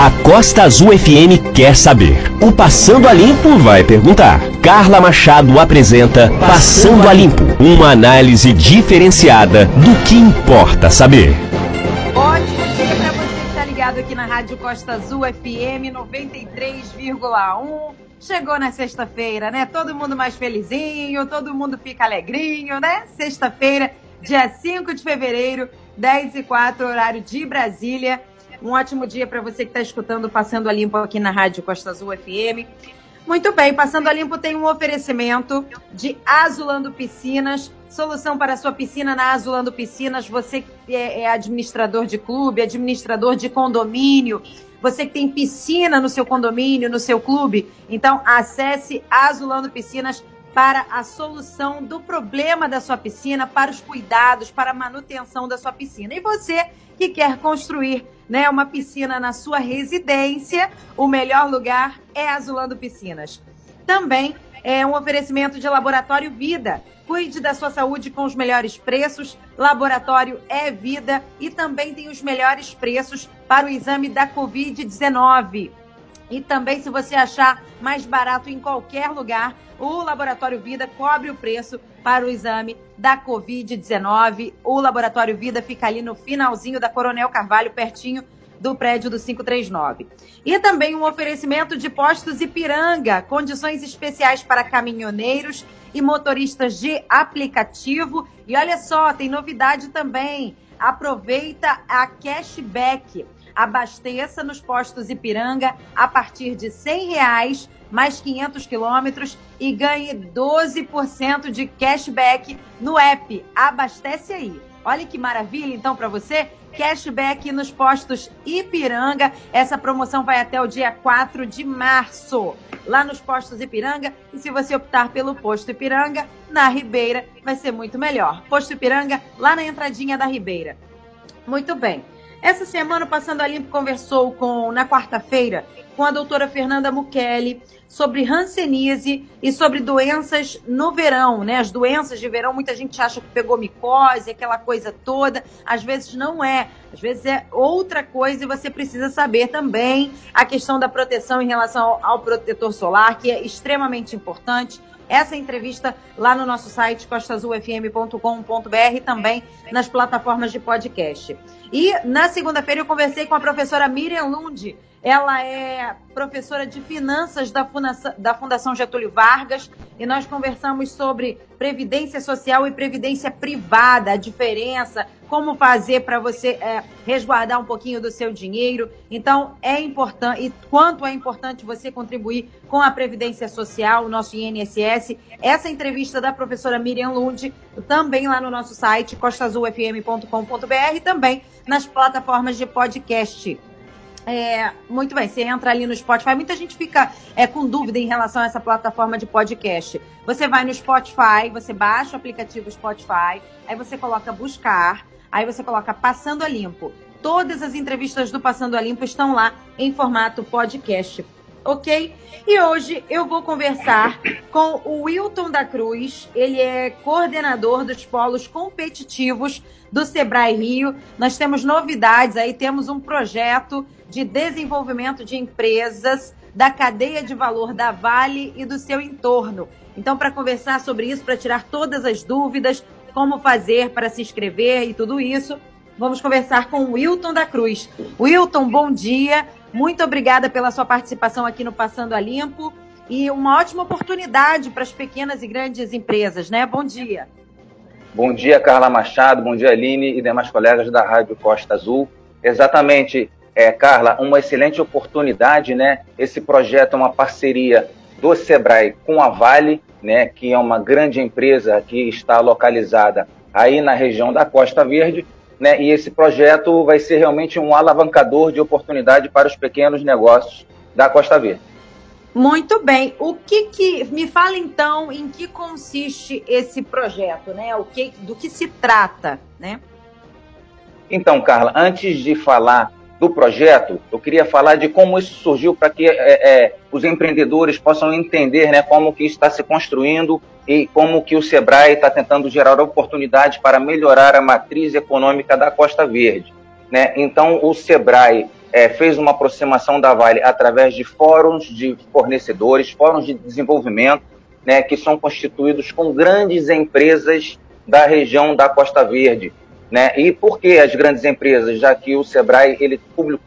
A Costa Azul FM quer saber. O Passando a Limpo vai perguntar. Carla Machado apresenta Passando a Limpo, uma análise diferenciada do que importa saber. Ótimo dia para você que está ligado aqui na Rádio Costa Azul FM 93,1. Chegou na sexta-feira, né? Todo mundo mais felizinho, todo mundo fica alegrinho, né? Sexta-feira, dia 5 de fevereiro, 10 e 4, horário de Brasília. Um ótimo dia para você que está escutando Passando a Limpo aqui na Rádio Costa Azul FM. Muito bem, Passando a Limpo tem um oferecimento de Azulando Piscinas, solução para a sua piscina na Azulando Piscinas. Você que é, é administrador de clube, administrador de condomínio, você que tem piscina no seu condomínio, no seu clube, então acesse Azulando Piscinas para a solução do problema da sua piscina, para os cuidados, para a manutenção da sua piscina. E você que quer construir né, uma piscina na sua residência, o melhor lugar é Azulando Piscinas. Também é um oferecimento de Laboratório Vida. Cuide da sua saúde com os melhores preços. Laboratório é Vida e também tem os melhores preços para o exame da Covid-19. E também, se você achar mais barato em qualquer lugar, o Laboratório Vida cobre o preço para o exame da Covid-19. O Laboratório Vida fica ali no finalzinho da Coronel Carvalho, pertinho do prédio do 539. E também um oferecimento de postos Ipiranga, condições especiais para caminhoneiros e motoristas de aplicativo. E olha só, tem novidade também. Aproveita a cashback. Abasteça nos postos Ipiranga a partir de R$ reais mais 500 quilômetros e ganhe 12% de cashback no app. Abastece aí. Olha que maravilha, então, para você. Cashback nos postos Ipiranga. Essa promoção vai até o dia 4 de março, lá nos postos Ipiranga. E se você optar pelo posto Ipiranga, na Ribeira, vai ser muito melhor. Posto Ipiranga, lá na entradinha da Ribeira. Muito bem. Essa semana, Passando a Limpo conversou com, na quarta-feira com a doutora Fernanda Mukeli sobre hanseníase e sobre doenças no verão, né? As doenças de verão, muita gente acha que pegou micose, aquela coisa toda. Às vezes não é. Às vezes é outra coisa e você precisa saber também a questão da proteção em relação ao protetor solar, que é extremamente importante essa entrevista lá no nosso site costazulfm.com.br e também nas plataformas de podcast. E na segunda-feira eu conversei com a professora Miriam Lund. Ela é professora de finanças da Fundação, da Fundação Getúlio Vargas e nós conversamos sobre previdência social e previdência privada, a diferença, como fazer para você é, resguardar um pouquinho do seu dinheiro. Então, é importante, e quanto é importante você contribuir com a Previdência Social, o nosso INSS. Essa entrevista da professora Miriam Lund, também lá no nosso site, costazulfm.com.br também nas plataformas de podcast. É, muito bem, você entra ali no Spotify. Muita gente fica é, com dúvida em relação a essa plataforma de podcast. Você vai no Spotify, você baixa o aplicativo Spotify, aí você coloca buscar, aí você coloca Passando a Limpo. Todas as entrevistas do Passando a Limpo estão lá em formato podcast ok? E hoje eu vou conversar com o Wilton da Cruz. Ele é coordenador dos polos competitivos do Sebrae Rio. Nós temos novidades aí, temos um projeto de desenvolvimento de empresas da cadeia de valor da Vale e do seu entorno. Então, para conversar sobre isso, para tirar todas as dúvidas, como fazer para se inscrever e tudo isso, vamos conversar com o Wilton da Cruz. Wilton, bom dia. Muito obrigada pela sua participação aqui no Passando a Limpo e uma ótima oportunidade para as pequenas e grandes empresas, né? Bom dia. Bom dia, Carla Machado, bom dia, Aline e demais colegas da Rádio Costa Azul. Exatamente, é, Carla, uma excelente oportunidade, né? Esse projeto é uma parceria do Sebrae com a Vale, né, que é uma grande empresa que está localizada aí na região da Costa Verde, né? E esse projeto vai ser realmente um alavancador de oportunidade para os pequenos negócios da Costa Verde. Muito bem. O que que me fala então em que consiste esse projeto, né? O que do que se trata, né? Então, Carla, antes de falar do projeto, eu queria falar de como isso surgiu para que é, é, os empreendedores possam entender né, como que está se construindo e como que o Sebrae está tentando gerar oportunidades para melhorar a matriz econômica da Costa Verde. Né? Então, o Sebrae é, fez uma aproximação da Vale através de fóruns de fornecedores, fóruns de desenvolvimento, né, que são constituídos com grandes empresas da região da Costa Verde. Né? E por que as grandes empresas? Já que o Sebrae ele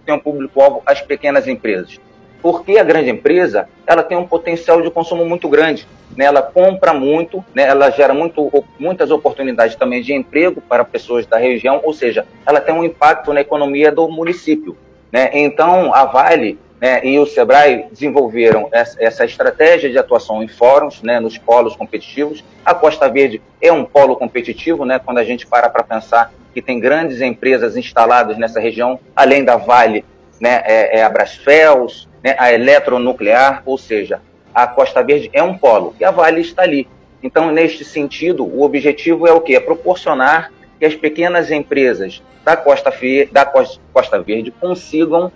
tem um público-alvo as pequenas empresas. Porque a grande empresa ela tem um potencial de consumo muito grande. Né? Ela compra muito, né? ela gera muito, muitas oportunidades também de emprego para pessoas da região, ou seja, ela tem um impacto na economia do município. Né? Então, a Vale né, e o Sebrae desenvolveram essa, estratégia de atuação em fóruns, né, nos polos competitivos. A Costa Verde é um polo competitivo, né, quando a gente para para pensar que tem grandes empresas instaladas nessa região, além da Vale, né, é, é a Brasfels, né, a Eletronuclear, ou seja, a Costa Verde é um polo e a Vale está ali. Então, neste sentido, o objetivo é o quê? É proporcionar que as pequenas empresas da Costa, Fe... da Costa Verde consigam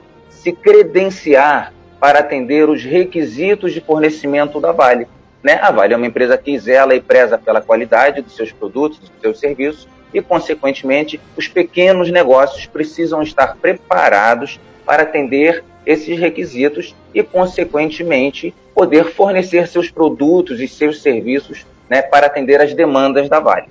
se credenciar para atender os requisitos de fornecimento da Vale. Né? A Vale é uma empresa que zela e preza pela qualidade dos seus produtos, dos seus serviços, e, consequentemente, os pequenos negócios precisam estar preparados para atender esses requisitos e, consequentemente, poder fornecer seus produtos e seus serviços né, para atender as demandas da Vale.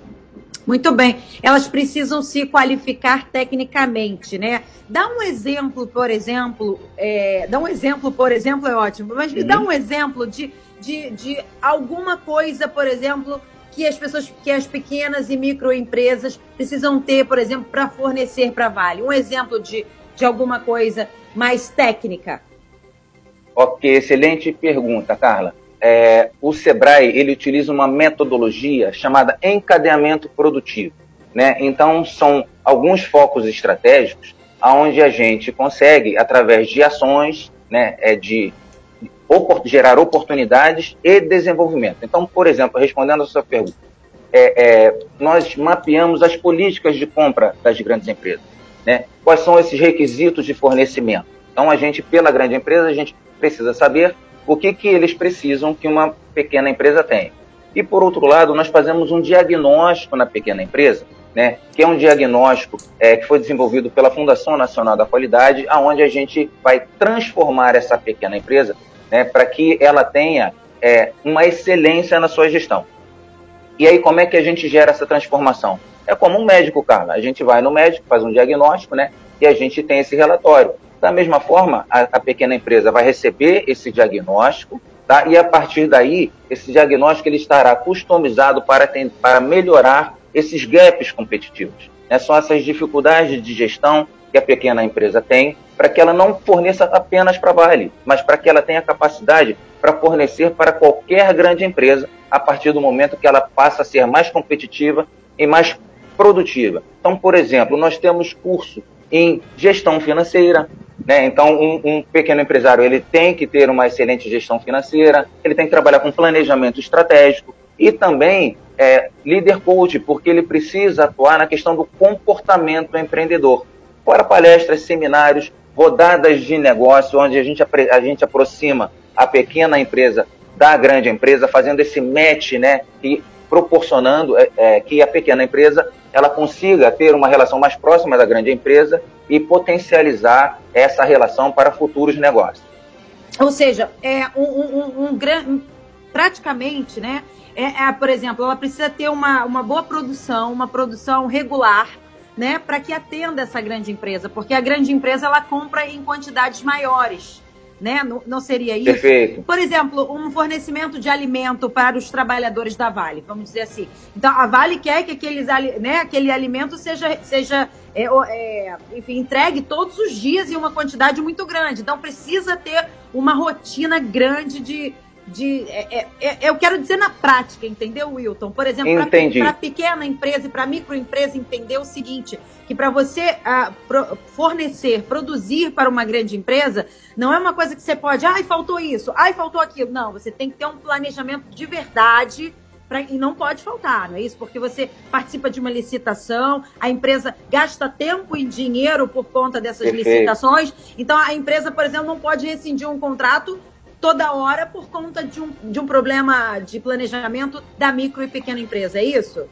Muito bem. Elas precisam se qualificar tecnicamente, né? Dá um exemplo, por exemplo, é, dá um exemplo, por exemplo, é ótimo, mas me dá uhum. um exemplo de, de, de alguma coisa, por exemplo, que as pessoas, que as pequenas e microempresas precisam ter, por exemplo, para fornecer para a Vale. Um exemplo de, de alguma coisa mais técnica. Ok, excelente pergunta, Carla é, o Sebrae ele utiliza uma metodologia chamada encadeamento produtivo. Né? Então, são alguns focos estratégicos onde a gente consegue, através de ações, né, é de gerar oportunidades e desenvolvimento. Então, por exemplo, respondendo a sua pergunta, é, é, nós mapeamos as políticas de compra das grandes empresas. Né? Quais são esses requisitos de fornecimento? Então, a gente, pela grande empresa, a gente precisa saber o que, que eles precisam que uma pequena empresa tenha. E, por outro lado, nós fazemos um diagnóstico na pequena empresa, né, que é um diagnóstico é, que foi desenvolvido pela Fundação Nacional da Qualidade, aonde a gente vai transformar essa pequena empresa né, para que ela tenha é, uma excelência na sua gestão. E aí, como é que a gente gera essa transformação? É como um médico, Carla. A gente vai no médico, faz um diagnóstico, né? E a gente tem esse relatório. Da mesma forma, a, a pequena empresa vai receber esse diagnóstico, tá? e a partir daí, esse diagnóstico ele estará customizado para, tem, para melhorar esses gaps competitivos. Né? São essas dificuldades de gestão que a pequena empresa tem, para que ela não forneça apenas para Vale, mas para que ela tenha capacidade para fornecer para qualquer grande empresa a partir do momento que ela passa a ser mais competitiva e mais produtiva. Então, por exemplo, nós temos curso em gestão financeira, né? Então, um, um, pequeno empresário ele tem que ter uma excelente gestão financeira, ele tem que trabalhar com planejamento estratégico e também é, líder coach, porque ele precisa atuar na questão do comportamento empreendedor. Fora palestras, seminários, rodadas de negócio, onde a gente, a gente aproxima a pequena empresa da grande empresa, fazendo esse match, né? E proporcionando é, é, que a pequena empresa ela consiga ter uma relação mais próxima da grande empresa e potencializar essa relação para futuros negócios. Ou seja, é um, um, um grande, praticamente, né? É, é, por exemplo, ela precisa ter uma, uma boa produção, uma produção regular, né, para que atenda essa grande empresa, porque a grande empresa ela compra em quantidades maiores né? Não, não seria isso? Perfeito. Por exemplo, um fornecimento de alimento para os trabalhadores da Vale, vamos dizer assim. Então, a Vale quer que aqueles, né, aquele alimento seja, seja é, é, enfim, entregue todos os dias em uma quantidade muito grande. Então, precisa ter uma rotina grande de, de é, é, é, eu quero dizer na prática, entendeu, Wilton? Por exemplo, para pequena empresa e para microempresa entender o seguinte, que para você uh, pro, fornecer, produzir para uma grande empresa, não é uma coisa que você pode, ai, faltou isso, ai, faltou aquilo. Não, você tem que ter um planejamento de verdade Pra, e não pode faltar, não é isso? Porque você participa de uma licitação, a empresa gasta tempo e dinheiro por conta dessas Perfeito. licitações. Então, a empresa, por exemplo, não pode rescindir um contrato toda hora por conta de um, de um problema de planejamento da micro e pequena empresa, é isso?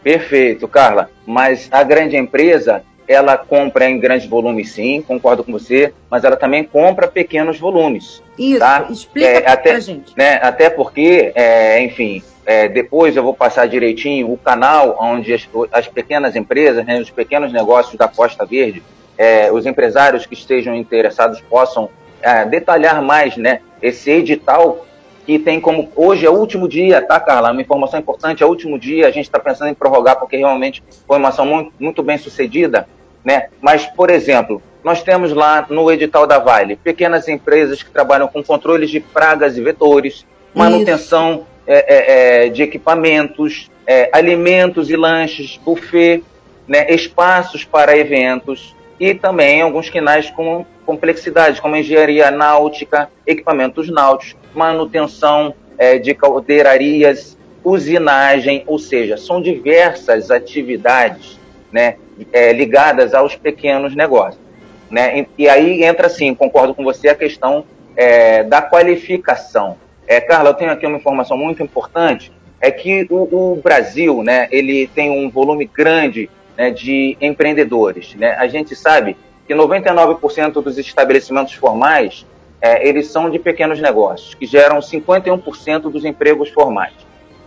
Perfeito, Carla. Mas a grande empresa, ela compra em grandes volumes, sim, concordo com você, mas ela também compra pequenos volumes. Isso, tá? explica é, até, pra gente. Né, até porque, é, enfim, é, depois eu vou passar direitinho o canal onde as, as pequenas empresas, né, os pequenos negócios da Costa Verde, é, os empresários que estejam interessados possam é, detalhar mais né, esse edital que tem como hoje é o último dia, tá, Carla? Uma informação importante, é o último dia, a gente está pensando em prorrogar porque realmente foi uma ação muito, muito bem sucedida, né? Mas, por exemplo, nós temos lá no edital da Vale pequenas empresas que trabalham com controles de pragas e vetores, manutenção é, é, é, de equipamentos, é, alimentos e lanches, buffet, né, espaços para eventos e também alguns quinais com complexidade, como engenharia náutica, equipamentos náuticos, manutenção é, de caldeirarias, usinagem, ou seja, são diversas atividades né, é, ligadas aos pequenos negócios. Né? E, e, aí entra, sim, concordo com você, a questão é, da qualificação. É, Carla, eu tenho aqui uma informação muito importante, é que o, o Brasil, né, ele tem um volume grande né, de empreendedores. Né? A gente sabe que 99% dos estabelecimentos formais é, eles são de pequenos negócios, que geram 51% dos empregos formais.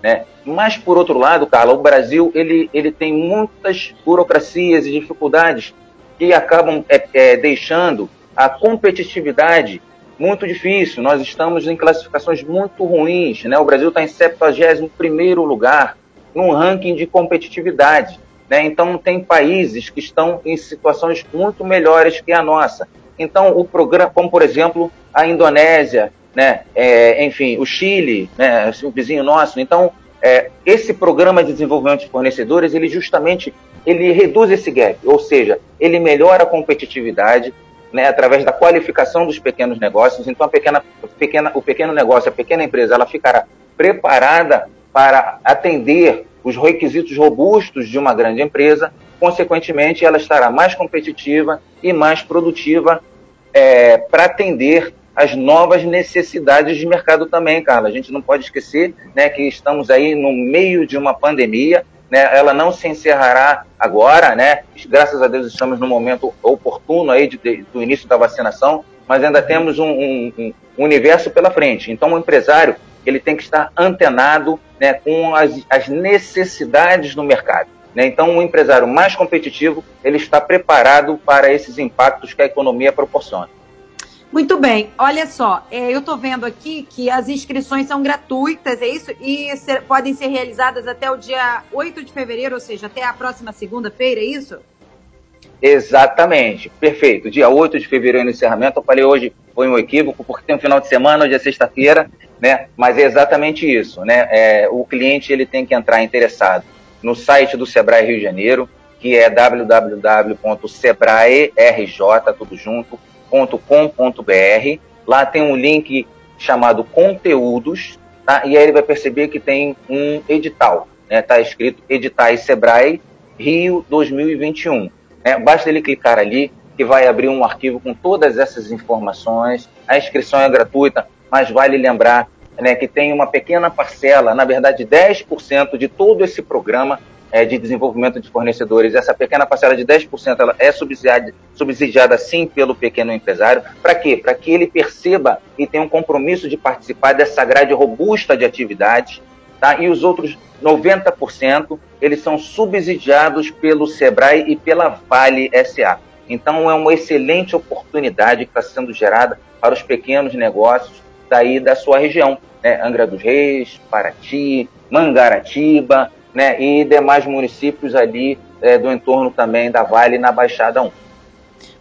Né? Mas, por outro lado, Carla, o Brasil ele, ele tem muitas burocracias e dificuldades que acabam é, é, deixando a competitividade muito difícil. Nós estamos em classificações muito ruins. Né? O Brasil está em 71º lugar num ranking de competitividade. Né? Então, tem países que estão em situações muito melhores que a nossa. Então, o programa, como por exemplo a Indonésia, né? É, enfim, o Chile, né? O vizinho nosso. Então, é, esse programa de desenvolvimento de fornecedores, ele justamente ele reduz esse gap, ou seja, ele melhora a competitividade, né, através da qualificação dos pequenos negócios. Então, a pequena, pequena, o pequeno negócio, a pequena empresa, ela ficará preparada para atender os requisitos robustos de uma grande empresa, consequentemente, ela estará mais competitiva e mais produtiva é, para atender as novas necessidades de mercado também, Carla. A gente não pode esquecer né, que estamos aí no meio de uma pandemia, né, ela não se encerrará agora, né? Graças a Deus estamos no momento oportuno aí de, de, do início da vacinação, mas ainda temos um, um, um, universo pela frente. Então, o empresário ele tem que estar antenado né, com as, as necessidades do mercado. Né? Então, um empresário mais competitivo ele está preparado para esses impactos que a economia proporciona. Muito bem, olha só, é, eu estou vendo aqui que as inscrições são gratuitas, é isso? E ser, podem ser realizadas até o dia 8 de fevereiro, ou seja, até a próxima segunda-feira, é isso? Exatamente, perfeito. Dia 8 de fevereiro no encerramento. Eu falei hoje foi um equívoco, porque tem um final de semana, hoje é sexta-feira, né? Mas é exatamente isso, né? É, o cliente ele tem que entrar interessado no site do Sebrae Rio de Janeiro, que é www.sebraerj, tudo junto, com.br Lá tem um link chamado Conteúdos, tá? e aí ele vai perceber que tem um edital. Né? Tá escrito Editais Sebrae Rio 2021. Né? Basta ele clicar ali que vai abrir um arquivo com todas essas informações. A inscrição é gratuita, mas vale lembrar né, que tem uma pequena parcela, na verdade 10% de todo esse programa é, de desenvolvimento de fornecedores, essa pequena parcela de 10% ela é subsidiada, subsidiada sim pelo pequeno empresário. Para quê? Para que ele perceba e tenha um compromisso de participar dessa grade robusta de atividades. Tá? E os outros 90%, eles são subsidiados pelo SEBRAE e pela Vale SA. Então, é uma excelente oportunidade que está sendo gerada para os pequenos negócios daí da sua região. Né? Angra dos Reis, Paraty, Mangaratiba, né, e demais municípios ali é, do entorno também da Vale na Baixada 1.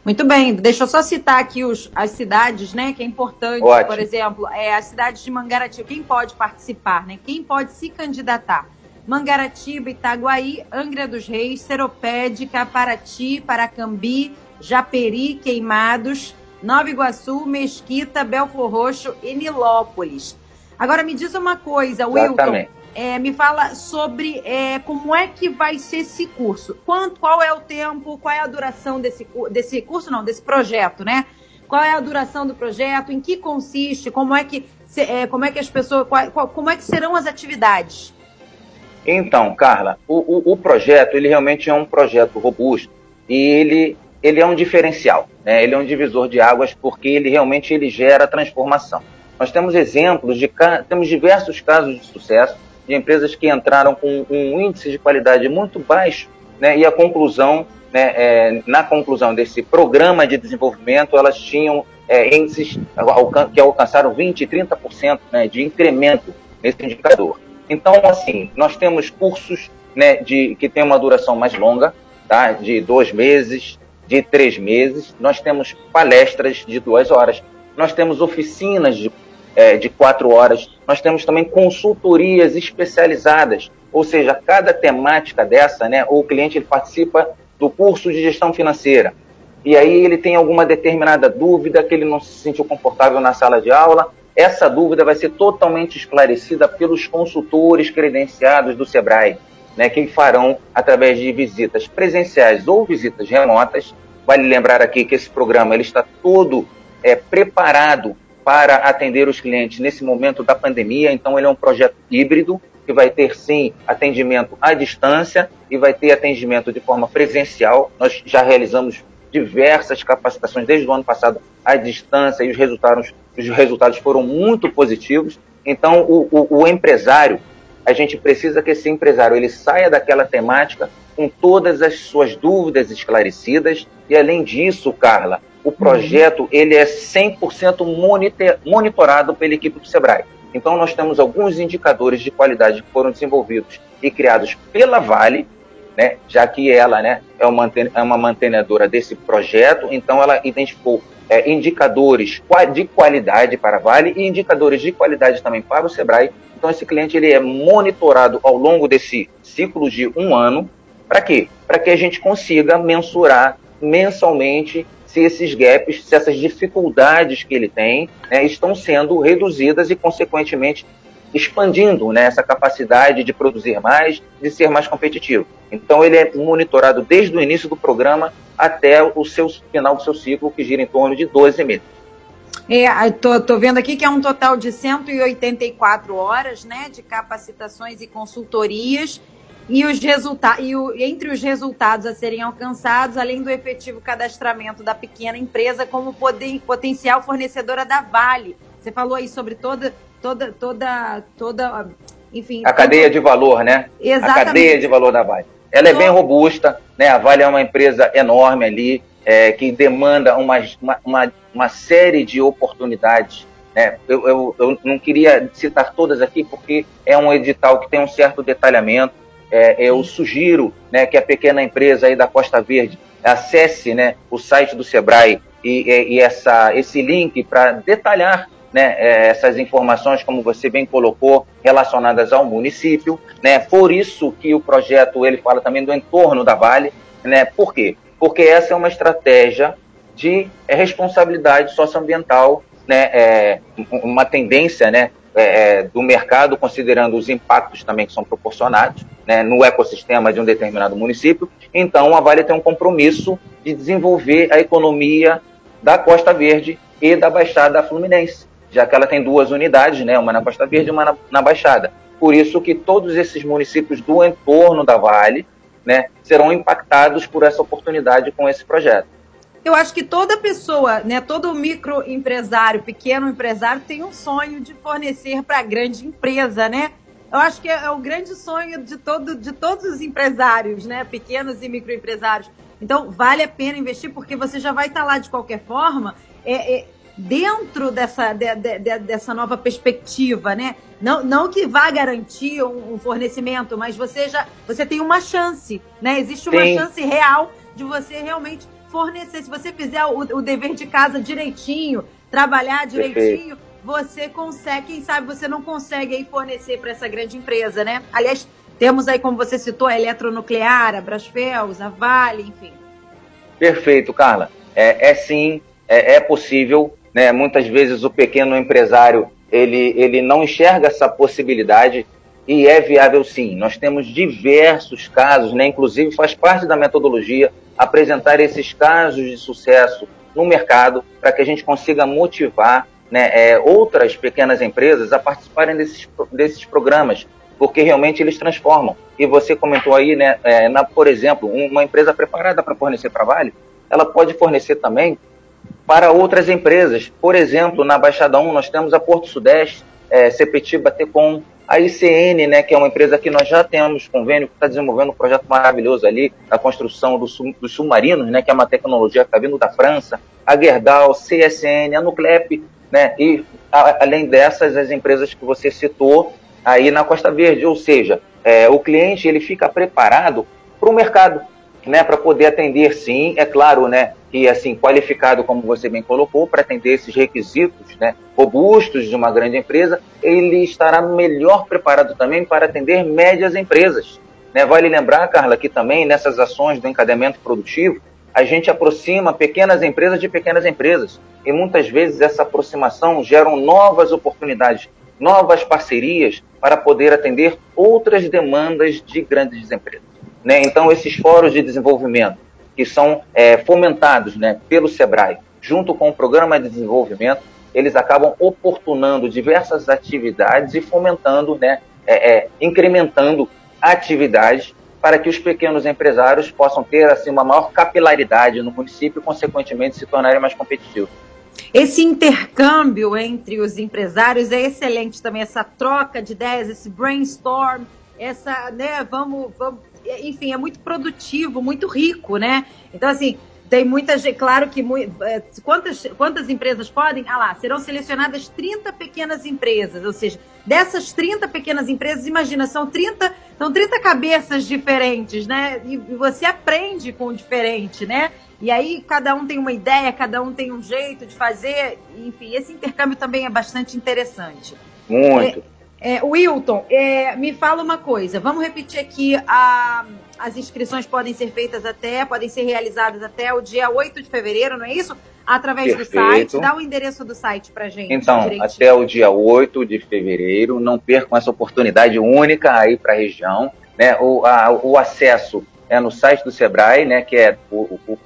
Muito bem, deixa eu só citar aqui os, as cidades, né, que é importante, Ótimo. por exemplo, é a cidade de Mangaratiba, quem pode participar, né, quem pode se candidatar? Mangaratiba, Itaguaí, Angra dos Reis, Seropédica, Paraty, Paracambi, Japeri, Queimados, Nova Iguaçu, Mesquita, Belfor Roxo e Nilópolis. Agora me diz uma coisa, Wilton. É, me fala sobre é, como é que vai ser esse curso. Quanto, qual é o tempo, qual é a duração desse, desse curso, não, desse projeto, né? Qual é a duração do projeto, em que consiste, como é que, é, como é que as pessoas, qual, como é que serão as atividades? Então, Carla, o, o, o, projeto, ele realmente é um projeto robusto, e ele, ele é um diferencial, né? ele é um divisor de águas porque ele realmente ele gera transformação. Nós temos exemplos de temos diversos casos de sucesso de empresas que entraram com um índice de qualidade muito baixo, né? E a conclusão, né? É, na conclusão desse programa de desenvolvimento, elas tinham é, índices que alcançaram 20 e 30% né, de incremento nesse indicador. Então, assim, nós temos cursos né, de, que têm uma duração mais longa, tá? de dois meses, de três meses. Nós temos palestras de duas horas. Nós temos oficinas de, é, de quatro horas. Nós temos também consultorias especializadas. Ou seja, cada temática dessa, né, o cliente ele participa do curso de gestão financeira. E aí ele tem alguma determinada dúvida que ele não se sentiu confortável na sala de aula, essa dúvida vai ser totalmente esclarecida pelos consultores credenciados do Sebrae, né, que farão através de visitas presenciais ou visitas remotas. Vale lembrar aqui que esse programa ele está todo é, preparado para atender os clientes nesse momento da pandemia, então ele é um projeto híbrido que vai ter sim atendimento à distância e vai ter atendimento de forma presencial. Nós já realizamos diversas capacitações desde o ano passado à distância e os resultados, os resultados foram muito positivos. Então, o, o, o empresário, a gente precisa que esse empresário ele saia daquela temática com todas as suas dúvidas esclarecidas. E, além disso, Carla, o projeto ele é 100% monitor, monitorado pela equipe do Sebrae. Então, nós temos alguns indicadores de qualidade que foram desenvolvidos e criados pela Vale, né, já que ela né, é, uma, é uma mantenedora desse projeto, então ela identificou é, indicadores de qualidade para a Vale e indicadores de qualidade também para o Sebrae. Então esse cliente ele é monitorado ao longo desse ciclo de um ano. Para quê? Para que a gente consiga mensurar mensalmente se esses gaps, se essas dificuldades que ele tem né, estão sendo reduzidas e, consequentemente, expandindo né, essa capacidade de produzir mais, de ser mais competitivo. Então ele é monitorado desde o início do programa até o seu final do seu ciclo, que gira em torno de 12 meses. É, tô, tô vendo aqui que é um total de 184 horas, né, de capacitações e consultorias e os resultados e o, entre os resultados a serem alcançados, além do efetivo cadastramento da pequena empresa como poder, potencial fornecedora da Vale. Você falou aí sobre toda toda, toda, toda, enfim. A cadeia de valor, né? Exatamente. A cadeia de valor da Vale. Ela é bem robusta, né? A Vale é uma empresa enorme ali, é, que demanda uma, uma, uma, série de oportunidades. Né? Eu, eu, eu não queria citar todas aqui, porque é um edital que tem um certo detalhamento. É, eu sugiro né, que a pequena empresa aí da Costa Verde acesse né, o site do Sebrae e, e, e essa, esse link para detalhar né, é, essas informações, como você bem colocou, relacionadas ao município. Né, por isso que o projeto ele fala também do entorno da Vale. Né, por quê? Porque essa é uma estratégia de é, responsabilidade socioambiental, né, é, uma tendência né, é, é, do mercado, considerando os impactos também que são proporcionados né, no ecossistema de um determinado município. Então, a Vale tem um compromisso de desenvolver a economia da Costa Verde e da Baixada Fluminense já que ela tem duas unidades, né, uma na Costa Verde e uma na, na Baixada. Por isso que todos esses municípios do entorno da Vale né, serão impactados por essa oportunidade com esse projeto. Eu acho que toda pessoa, né, todo microempresário, pequeno empresário, tem um sonho de fornecer para a grande empresa, né? Eu acho que é, é, o grande sonho de, todo, de todos os empresários, né? Pequenos e microempresários. Então, vale a pena investir porque você já vai estar lá de qualquer forma. É, é, dentro dessa, de, de, de, dessa nova perspectiva, né? Não, não que vá garantir um, um, fornecimento, mas você já você tem uma chance, né? Existe uma Sim. chance real de você realmente fornecer. Se você fizer o, o dever de casa direitinho, trabalhar direitinho, Perfeito. você consegue. Quem sabe você não consegue aí fornecer para essa grande empresa, né? Aliás, temos aí, como você citou, a Eletronuclear, a Brasfels, a Vale, enfim. Perfeito, Carla. É, é sim, é, é possível né? Muitas vezes o pequeno empresário ele, ele não enxerga essa possibilidade e é viável sim. Nós temos diversos casos, né? inclusive faz parte da metodologia apresentar esses casos de sucesso no mercado para que a gente consiga motivar né, é, outras pequenas empresas a participarem desses, desses programas. porque realmente eles transformam. E você comentou aí, né, é, na, por exemplo, uma empresa preparada para fornecer trabalho, ela pode fornecer também para outras empresas. Por exemplo, na Baixada 1 nós temos a Porto Sudeste, é, Sepetiba Tecom, a ICN, né, que é uma empresa que nós já temos convênio, que está desenvolvendo um projeto maravilhoso ali, da construção do, dos submarinos, né, que é uma tecnologia que está vindo da França, a Gerdau, CSN, a Nuclep, né, e a, além dessas, as empresas que você citou aí na Costa Verde, ou seja, é, o cliente ele fica preparado para o mercado, né, para poder atender, sim, é claro, né, que assim qualificado como você bem colocou para atender esses requisitos, né, robustos de uma grande empresa, ele estará melhor preparado também para atender médias empresas. Né? Vale lembrar, Carla, que também nessas ações do encadeamento produtivo a gente aproxima pequenas empresas de pequenas empresas e muitas vezes essa aproximação gera novas oportunidades, novas parcerias para poder atender outras demandas de grandes empresas. Né? Então, esses fóruns de desenvolvimento que são é, fomentados né, pelo SEBRAE, junto com o Programa de Desenvolvimento, eles acabam oportunando diversas atividades e fomentando, né, é, é, incrementando atividades para que os pequenos empresários possam ter assim uma maior capilaridade no município e, consequentemente, se tornarem mais competitivos. Esse intercâmbio entre os empresários é excelente também, essa troca de ideias, esse brainstorm, essa, né, vamos, vamos enfim, é muito produtivo, muito rico, né? Então, assim, tem muita gente, claro que é, quantas, quantas empresas podem? Ah lá, serão selecionadas 30 pequenas empresas, ou seja, dessas 30 pequenas empresas, imagina, são 30, são 30 cabeças diferentes, né? E, e você aprende com o diferente, né? E aí cada um tem uma ideia, cada um tem um jeito de fazer, enfim, esse intercâmbio também é bastante interessante. Muito. É, é, Wilton, é, me fala uma coisa. Vamos repetir aqui. A, as inscrições podem ser feitas até, podem ser realizadas até o dia 8 de fevereiro, não é isso? Através Perfeito. do site. Dá o endereço do site para gente. Então, direitinho. até o dia 8 de fevereiro. Não percam essa oportunidade única aí para a região. Né? O, a, o acesso é no site do Sebrae, né? que é o, o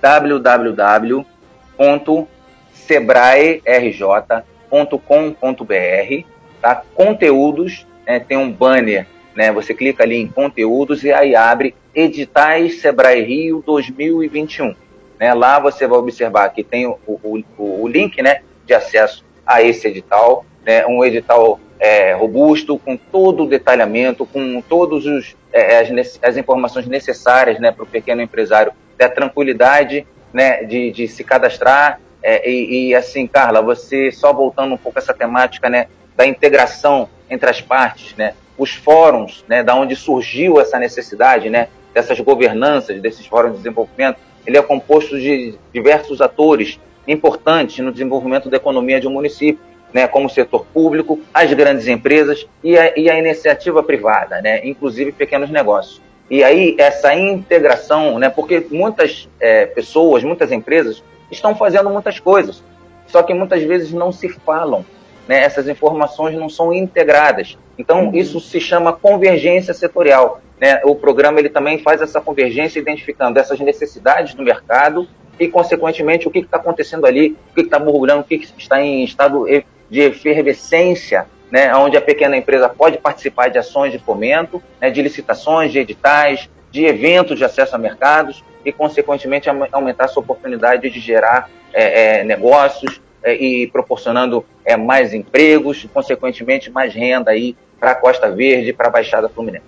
www.sebraerj.com.br tá? Conteúdos, né? tem um banner, né? Você clica ali em conteúdos e aí abre editais Sebrae Rio 2021. Né? Lá você vai observar que tem o, o, o link, né? De acesso a esse edital, né? Um edital é, robusto, com todo o detalhamento, com todos os é, as, as, informações necessárias, né? Para o pequeno empresário ter a tranquilidade, né? De, de se cadastrar é, e, e, assim, Carla, você só voltando um pouco essa temática, né? Da integração entre as partes, né? os fóruns, né, da onde surgiu essa necessidade, né, dessas governanças, desses fóruns de desenvolvimento, ele é composto de diversos atores importantes no desenvolvimento da economia de um município, né, como o setor público, as grandes empresas e a, e a iniciativa privada, né, inclusive pequenos negócios. E aí essa integração, né, porque muitas é, pessoas, muitas empresas estão fazendo muitas coisas, só que muitas vezes não se falam, né, essas informações não são integradas. Então, uhum. isso se chama convergência setorial. Né? O programa ele também faz essa convergência identificando essas necessidades do mercado e, consequentemente, o que está acontecendo ali, o que está borbulhando, o que, que está em estado de efervescência, né, onde a pequena empresa pode participar de ações de fomento, né, de licitações, de editais, de eventos de acesso a mercados e, consequentemente, aumentar a sua oportunidade de gerar é, é, negócios, e proporcionando é, mais empregos, consequentemente mais renda aí para a Costa Verde, para a Baixada Fluminense.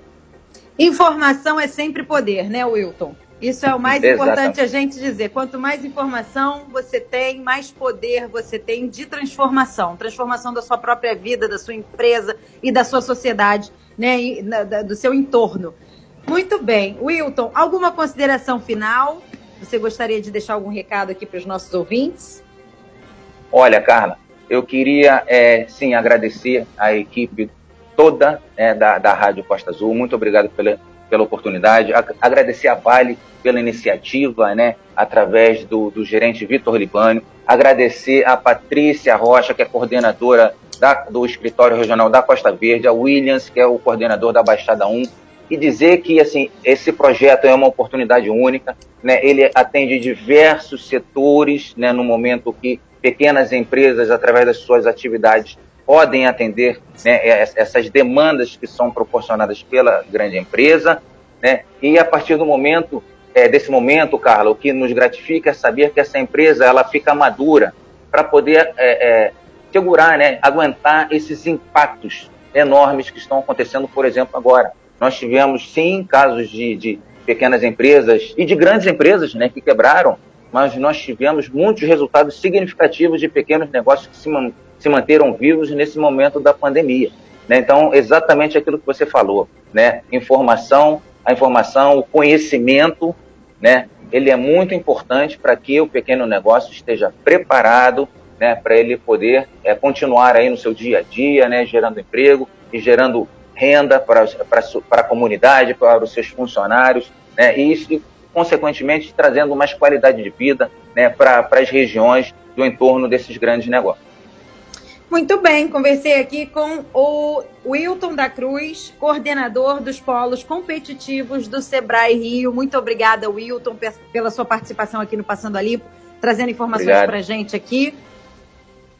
Informação é sempre poder, né, Wilton? Isso é o mais Exatamente. importante a gente dizer. Quanto mais informação você tem, mais poder você tem de transformação. Transformação da sua própria vida, da sua empresa e da sua sociedade, né? E, na, do seu entorno. Muito bem. Wilton, alguma consideração final? Você gostaria de deixar algum recado aqui para os nossos ouvintes? Olha, Carla, eu queria, é, sim, agradecer a equipe toda é, da, da Rádio Costa Azul. Muito obrigado pela, pela oportunidade. Agradecer a Vale pela iniciativa, né, através do, do gerente Vitor Libânio. Agradecer a Patrícia Rocha, que é coordenadora da, do escritório regional da Costa Verde, a Williams, que é o coordenador da Baixada 1, e dizer que assim esse projeto é uma oportunidade única, né? Ele atende diversos setores, né? No momento que pequenas empresas, através das suas atividades, podem atender né, essas demandas que são proporcionadas pela grande empresa, né? E a partir do momento é, desse momento, Carla, o que nos gratifica é saber que essa empresa ela fica madura para poder é, é, segurar, né, aguentar esses impactos enormes que estão acontecendo, por exemplo, agora. Nós tivemos, sim, casos de, de pequenas empresas e de grandes empresas né, que quebraram, mas nós tivemos muitos resultados significativos de pequenos negócios que se, man, se manteram vivos nesse momento da pandemia. Né? Então, exatamente aquilo que você falou, né? informação, a informação, o conhecimento, né? ele é muito importante para que o pequeno negócio esteja preparado né, para ele poder é, continuar aí no seu dia a dia, né, gerando emprego e gerando renda para, para, para a comunidade, para os seus funcionários, né, e isso, consequentemente, trazendo mais qualidade de vida né, para, as regiões do entorno desses grandes negócios. Muito bem, conversei aqui com o Wilton da Cruz, coordenador dos polos competitivos do Sebrae Rio. Muito obrigada, Wilton, pela sua participação aqui no Passando a Limpo, trazendo informações para a gente aqui.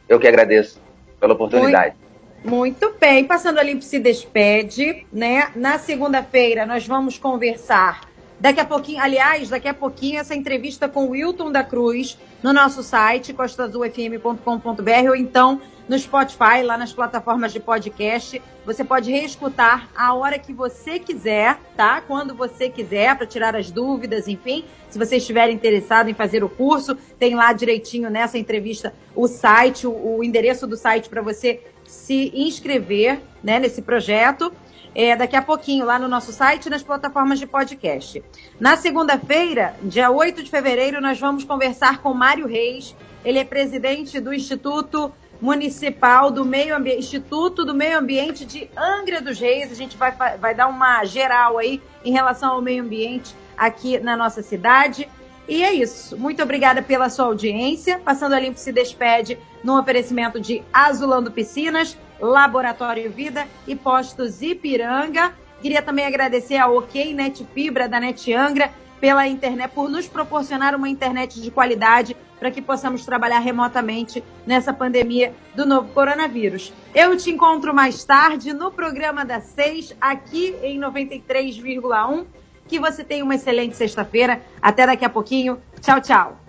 Eu que agradeço pela oportunidade. Muito, muito bem, Passando a Limpo se despede, né? Na segunda-feira nós vamos conversar Daqui a pouquinho, aliás, daqui a pouquinho, essa entrevista com o Wilton da Cruz no nosso site, costazulfm.com.br, ou então no Spotify, lá nas plataformas de podcast. Você pode reescutar a hora que você quiser, tá? Quando você quiser, para tirar as dúvidas, enfim. Se você estiver interessado em fazer o curso, tem lá direitinho nessa entrevista o site, o, o endereço do site para você se inscrever né, nesse projeto é, daqui a pouquinho lá no nosso site e nas plataformas de podcast. Na segunda-feira, dia 8 de fevereiro, nós vamos conversar com Mário Reis. Ele é presidente do Instituto Municipal do Meio Ambiente, Instituto do Meio Ambiente de Angra dos Reis. A gente vai, vai dar uma geral aí em relação ao meio ambiente aqui na nossa cidade. E é isso. Muito obrigada pela sua audiência. Passando a Limpo se despede no oferecimento de Azulando Piscinas, Laboratório Vida e Postos Ipiranga. Queria também agradecer a OK Net Fibra da Net Angra pela internet, por nos proporcionar uma internet de qualidade para que possamos trabalhar remotamente nessa pandemia do novo coronavírus. Eu te encontro mais tarde no programa das seis, aqui em 93,1. Que você tenha uma excelente sexta-feira. Até daqui a pouquinho. Tchau, tchau.